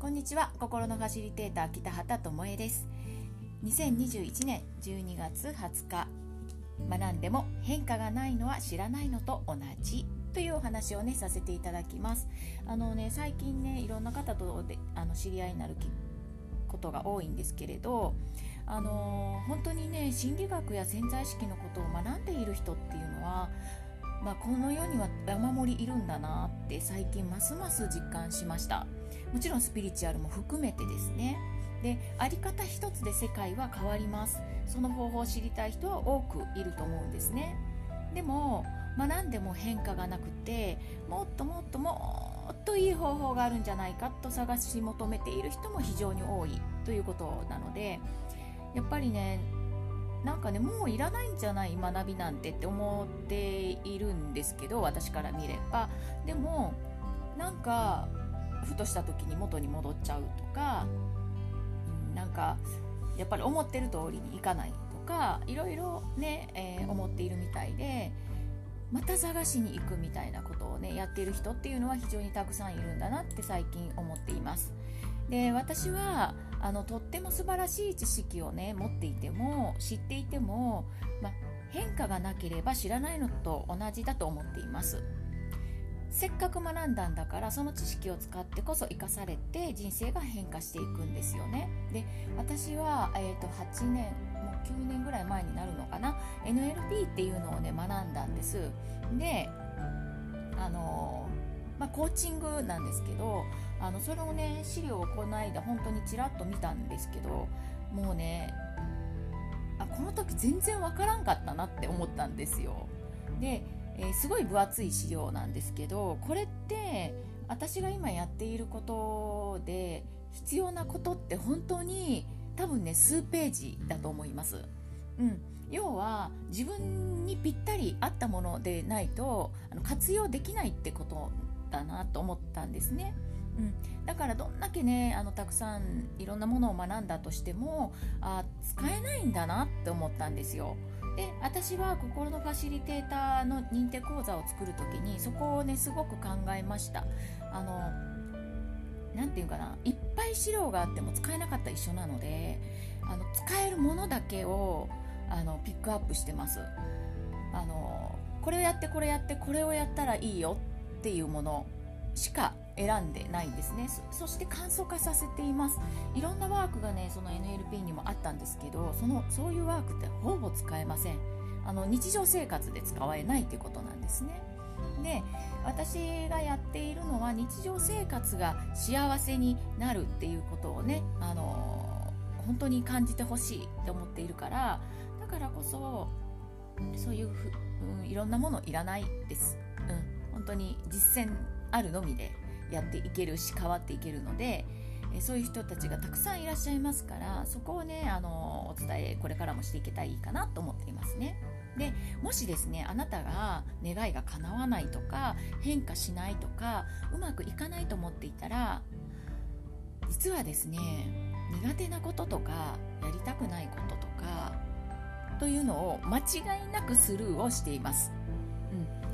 こんにちは。心のファシリテーター北畑智恵です。2021年12月20日。学んでも変化がないのは知らないのと同じというお話をねさせていただきます。あのね最近ねいろんな方とであの知り合いになることが多いんですけれどあの本当にね心理学や潜在意識のことを学んでいる人っていうのはまあ、この世には山盛りいるんだなって最近ますます実感しました。もちろんスピリチュアルも含めてですね。であり方一つで世界は変わります。その方法を知りたい人は多くいると思うんですね。でも学んでも変化がなくてもっともっともっといい方法があるんじゃないかと探し求めている人も非常に多いということなのでやっぱりねなんかねもういらないんじゃない学びなんてって思っているんですけど私から見れば。でもなんかふとした時に元に戻っちゃうとかなんかやっぱり思ってる通りにいかないとかいろいろね、えー、思っているみたいでまた探しに行くみたいなことをねやっている人っていうのは非常にたくさんいるんだなって最近思っています。で私はあのとっても素晴らしい知識をね持っていても知っていても、ま、変化がなければ知らないのと同じだと思っています。せっかく学んだんだからその知識を使ってこそ生かされて人生が変化していくんですよね。で私は、えーと、8年もう9年ぐらい前になるのかな？NLP っていうのをね学んだんです。であのあ、コーチングなんですけどあのそれをね資料をこの間本当にちらっと見たんですけどもうねあこの時全然わからんかったなって思ったんですよでえー、すごい分厚い資料なんですけどこれって私が今やっていることで必要なことって本当に多分ね数ページだと思います。うん、要は自分にぴったり合ったものでないとあの活用できないってことだなと思ったんですね。うん、だからどんだけねあのたくさんいろんなものを学んだとしてもあ使えないんだなって思ったんですよ。で私は心のファシリテーターの認定講座を作る時にそこをねすごく考えましたあの何て言うかないっぱい資料があっても使えなかったら一緒なのであの使えるものだけをあのピックアップしてますあのこれをやってこれやってこれをやったらいいよっていうものしか選んでないんですね。そして簡素化させています。いろんなワークがねその NLP にもあったんですけどそのそういうワークってほぼ使えません。あの日常生活で使えないということなんですね。で私がやっているのは日常生活が幸せになるっていうことをねあの本当に感じてほしいって思っているからだからこそそういうふ、うん、いろんなものいらないです、本当に実践あるのみでやっていけるし変わっていけるので、そういう人たちがたくさんいらっしゃいますからそこをねあのお伝えこれからもしていけたらいいかなと思っていますね。でもしですねあなたが願いが叶わないとか変化しないとかうまくいかないと思っていたら実はですね苦手なこととかやりたくないこととかというのを間違いなくスルーをしています。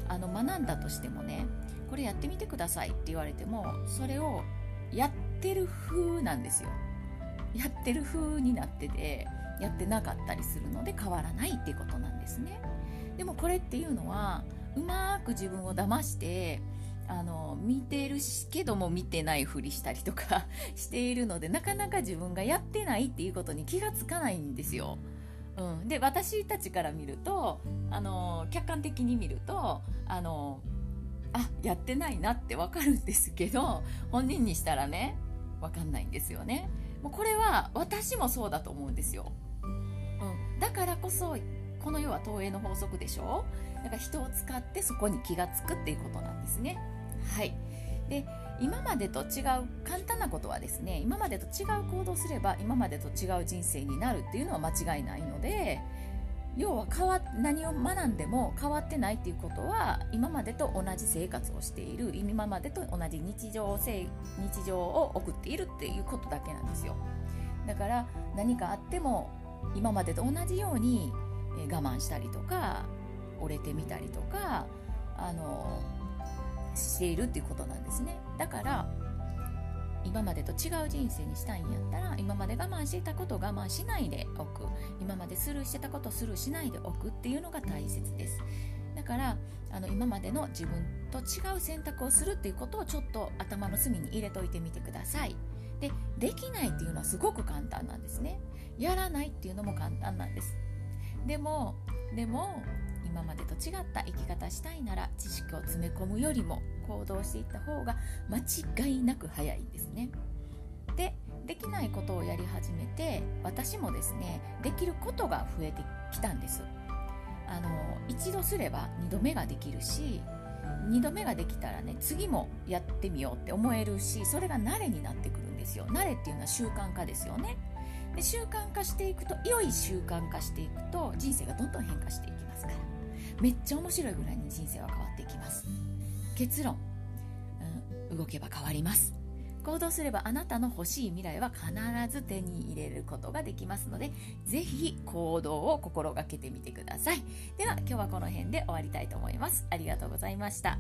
あの学んだとしてもねこれやってみてくださいって言われてもそれをやってる風なんですよやってる風になっててやってなかったりするので変わらないっていうことなんですねでもこれっていうのはうまく自分を騙してあの見てるけども見てないふりしたりとか しているのでなかなか自分がやってないっていうことに気がつかないんですよ。うん、で私たちから見るとあの客観的に見るとあのあやってないなってわかるんですけど本人にしたらねわかんないんですよね。もうこれは私もそうだと思うんですよ、うん、だからこそこの世は投影の法則でしょ？だから人を使ってそこに気が付くっていうことなんですね。はい。で今までと違う簡単なことはですね今までと違う行動すれば今までと違う人生になるっていうのは間違いないので要は変わ何を学んでも変わってないっていうことは今までと同じ生活をしている今までと同じ日常日常を送っているっていうことだけなんですよ。だから何かあっても今までと同じように我慢したりとか折れてみたりとかあのしているっていうことなんですね。だから今までと違う人生にしたいんやったら今まで我慢してたことを我慢しないでおく。今までスルーしてたことをスルーしないでおくっていうのが大切です。だからあの今までの自分と違う選択をするっていうことをちょっと頭の隅に入れといてみてください。でできないっていうのはすごく簡単なんですね。やらないっていうのも簡単なんです。でもでも今までと違った生き方したいなら知識を詰め込むよりも行動していった方が間違いなく早いんですね。でできないことをやり始めて私もですねできることが増えてきたんです。あの一度すれば2度目ができるし2度目ができたらね次もやってみようって思えるしそれが慣れになってくるんですよ。慣れっていうのは習慣化ですよね。で習慣化していくと良い習慣化していくと人生がどんどん変化していきますから。めっちゃ面白いぐらいに人生は変わっていきます。結論、うん、動けば変わります。行動すればあなたの欲しい未来は必ず手に入れることができますのでぜひ行動を心がけてみてください。では今日はこの辺で終わりたいと思います。ありがとうございました。